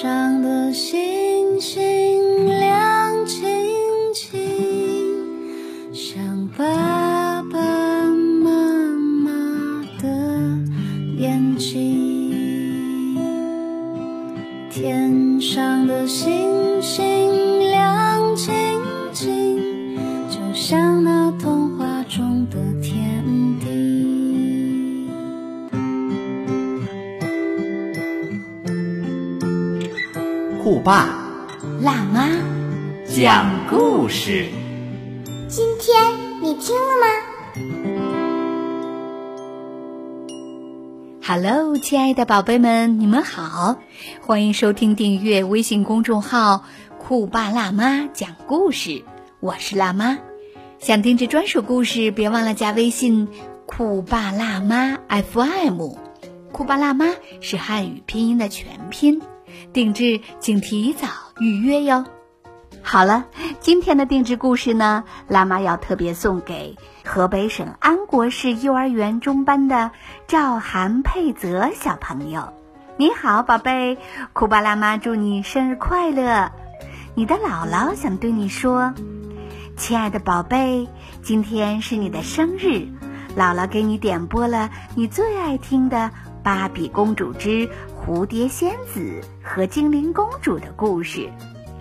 上的心。酷爸辣妈，讲故事。今天你听了吗？Hello，亲爱的宝贝们，你们好，欢迎收听订阅微信公众号“酷爸辣妈讲故事”，我是辣妈。想听这专属故事，别忘了加微信“酷爸辣妈 FM”。酷爸辣妈是汉语拼音的全拼，定制请提早预约哟。好了，今天的定制故事呢，辣妈要特别送给河北省安国市幼儿园中班的赵韩佩泽小朋友。你好，宝贝，库巴辣妈祝你生日快乐！你的姥姥想对你说，亲爱的宝贝，今天是你的生日，姥姥给你点播了你最爱听的《芭比公主之蝴蝶仙子和精灵公主》的故事。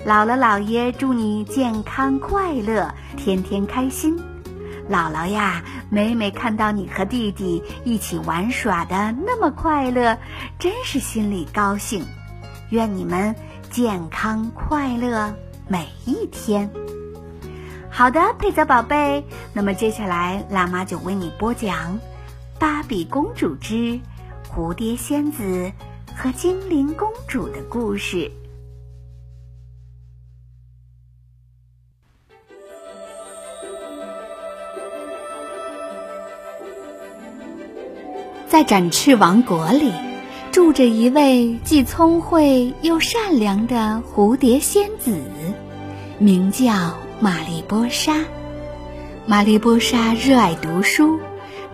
姥姥姥爷祝你健康快乐，天天开心。姥姥呀，每每看到你和弟弟一起玩耍的那么快乐，真是心里高兴。愿你们健康快乐每一天。好的，佩泽宝贝，那么接下来辣妈就为你播讲《芭比公主之蝴蝶仙子和精灵公主》的故事。在展翅王国里，住着一位既聪慧又善良的蝴蝶仙子，名叫玛丽波莎。玛丽波莎热爱读书，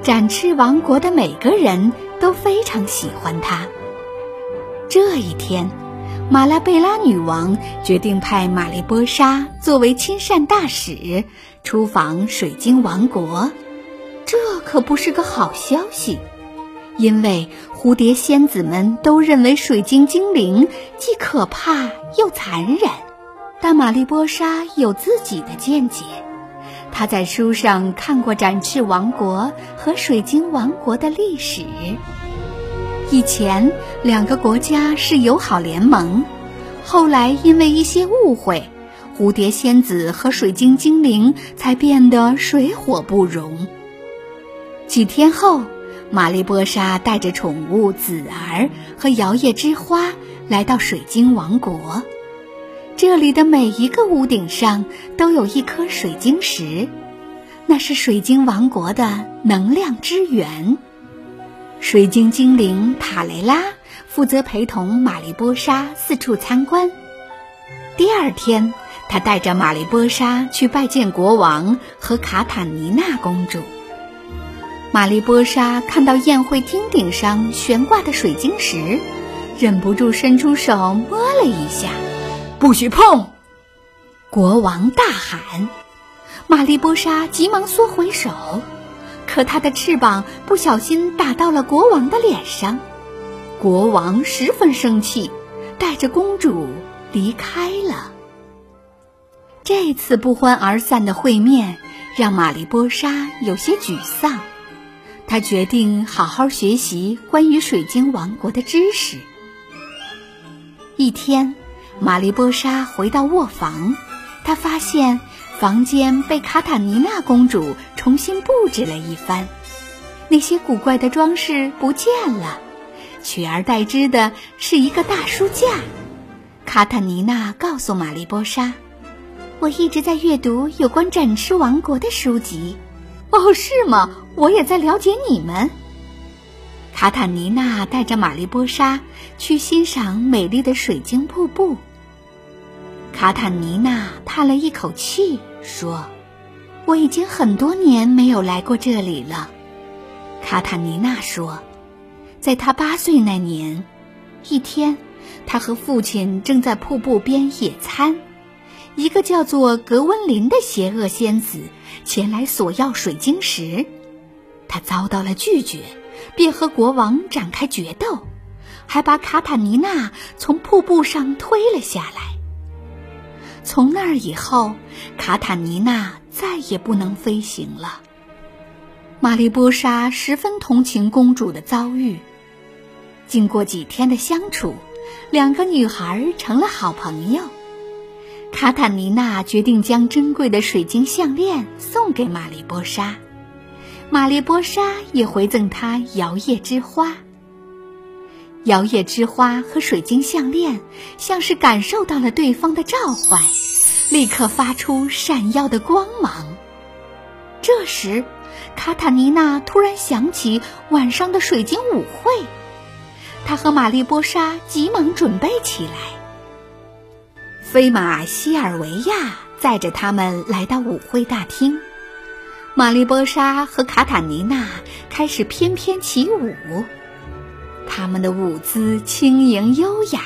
展翅王国的每个人都非常喜欢她。这一天，马拉贝拉女王决定派玛丽波莎作为亲善大使出访水晶王国，这可不是个好消息。因为蝴蝶仙子们都认为水晶精灵既可怕又残忍，但玛丽波莎有自己的见解。他在书上看过展翅王国和水晶王国的历史。以前两个国家是友好联盟，后来因为一些误会，蝴蝶仙子和水晶精灵才变得水火不容。几天后。玛丽波莎带着宠物紫儿和摇曳之花来到水晶王国，这里的每一个屋顶上都有一颗水晶石，那是水晶王国的能量之源。水晶精灵塔雷拉负责陪同玛丽波莎四处参观。第二天，他带着玛丽波莎去拜见国王和卡塔尼娜公主。玛丽波莎看到宴会厅顶上悬挂的水晶石，忍不住伸出手摸了一下。不许碰！国王大喊。玛丽波莎急忙缩回手，可她的翅膀不小心打到了国王的脸上。国王十分生气，带着公主离开了。这次不欢而散的会面让玛丽波莎有些沮丧。他决定好好学习关于水晶王国的知识。一天，玛丽波莎回到卧房，她发现房间被卡塔尼娜公主重新布置了一番，那些古怪的装饰不见了，取而代之的是一个大书架。卡塔尼娜告诉玛丽波莎：“我一直在阅读有关展翅王国的书籍。”哦，是吗？我也在了解你们。卡塔尼娜带着玛丽波莎去欣赏美丽的水晶瀑布。卡塔尼娜叹了一口气，说：“我已经很多年没有来过这里了。”卡塔尼娜说：“在她八岁那年，一天，他和父亲正在瀑布边野餐。一个叫做格温林的邪恶仙子前来索要水晶石，他遭到了拒绝，便和国王展开决斗，还把卡塔尼娜从瀑布上推了下来。从那儿以后，卡塔尼娜再也不能飞行了。玛丽波莎十分同情公主的遭遇。经过几天的相处，两个女孩成了好朋友。卡塔尼娜决定将珍贵的水晶项链送给玛丽波莎，玛丽波莎也回赠她摇曳之花。摇曳之花和水晶项链像是感受到了对方的召唤，立刻发出闪耀的光芒。这时，卡塔尼娜突然想起晚上的水晶舞会，她和玛丽波莎急忙准备起来。飞马西尔维亚载着他们来到舞会大厅，玛丽波莎和卡塔尼娜开始翩翩起舞，他们的舞姿轻盈优雅，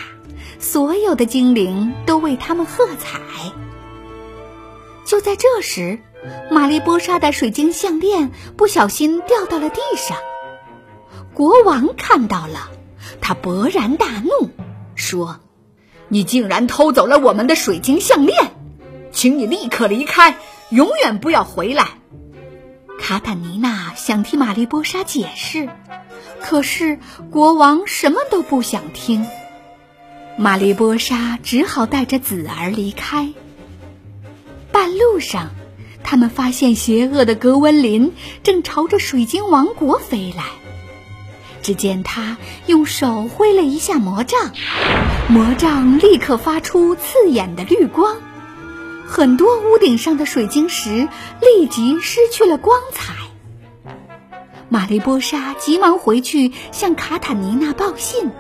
所有的精灵都为他们喝彩。就在这时，玛丽波莎的水晶项链不小心掉到了地上，国王看到了，他勃然大怒，说。你竟然偷走了我们的水晶项链，请你立刻离开，永远不要回来。卡坦尼娜想替玛丽波莎解释，可是国王什么都不想听。玛丽波莎只好带着子儿离开。半路上，他们发现邪恶的格温林正朝着水晶王国飞来。只见他用手挥了一下魔杖，魔杖立刻发出刺眼的绿光，很多屋顶上的水晶石立即失去了光彩。玛丽波莎急忙回去向卡塔尼娜报信。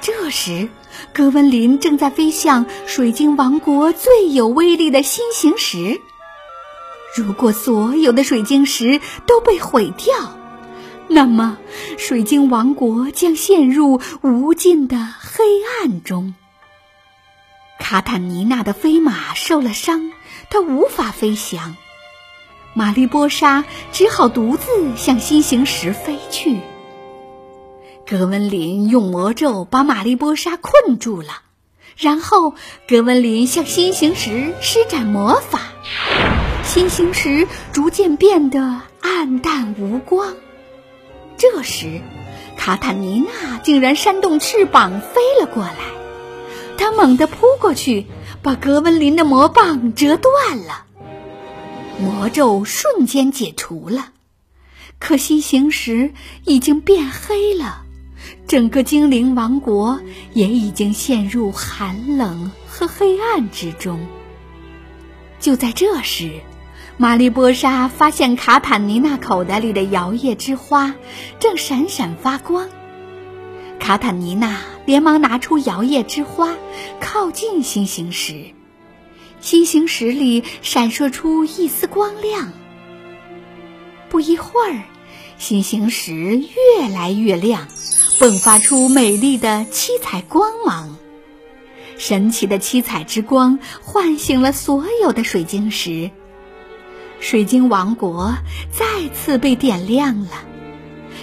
这时，格温林正在飞向水晶王国最有威力的新型石。如果所有的水晶石都被毁掉，那么，水晶王国将陷入无尽的黑暗中。卡坦尼娜的飞马受了伤，它无法飞翔。玛丽波莎只好独自向新形石飞去。格温林用魔咒把玛丽波莎困住了，然后格温林向新形石施展魔法，新形石逐渐变得暗淡无光。这时，卡塔尼娜竟然扇动翅膀飞了过来。他猛地扑过去，把格温林的魔棒折断了。魔咒瞬间解除了，可惜行时已经变黑了，整个精灵王国也已经陷入寒冷和黑暗之中。就在这时。玛丽波莎发现卡坦尼娜口袋里的摇曳之花正闪闪发光，卡坦尼娜连忙拿出摇曳之花，靠近新形石。新形石里闪烁出一丝光亮。不一会儿，新形石越来越亮，迸发出美丽的七彩光芒。神奇的七彩之光唤醒了所有的水晶石。水晶王国再次被点亮了，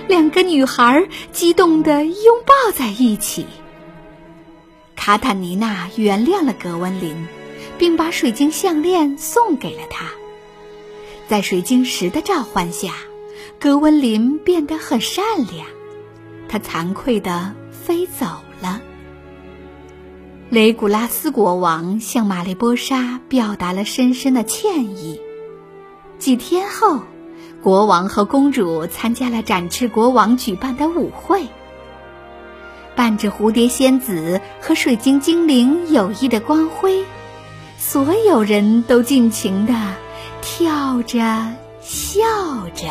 两个女孩激动地拥抱在一起。卡塔尼娜原谅了格温林，并把水晶项链送给了他。在水晶石的召唤下，格温林变得很善良，他惭愧地飞走了。雷古拉斯国王向玛丽波莎表达了深深的歉意。几天后，国王和公主参加了展翅国王举办的舞会。伴着蝴蝶仙子和水晶精灵友谊的光辉，所有人都尽情的跳着、笑着。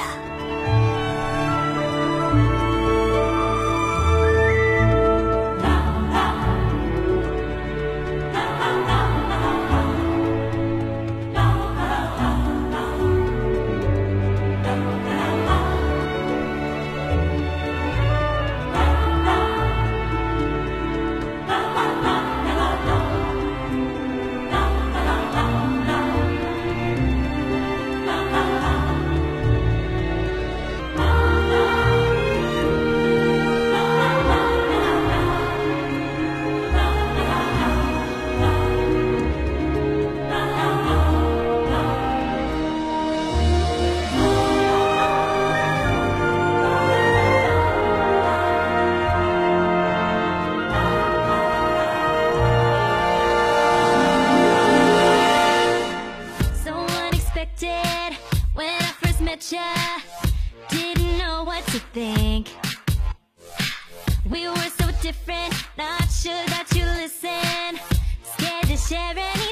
did when I first met ya. Didn't know what to think. We were so different, not sure that you listen. Scared to share anything.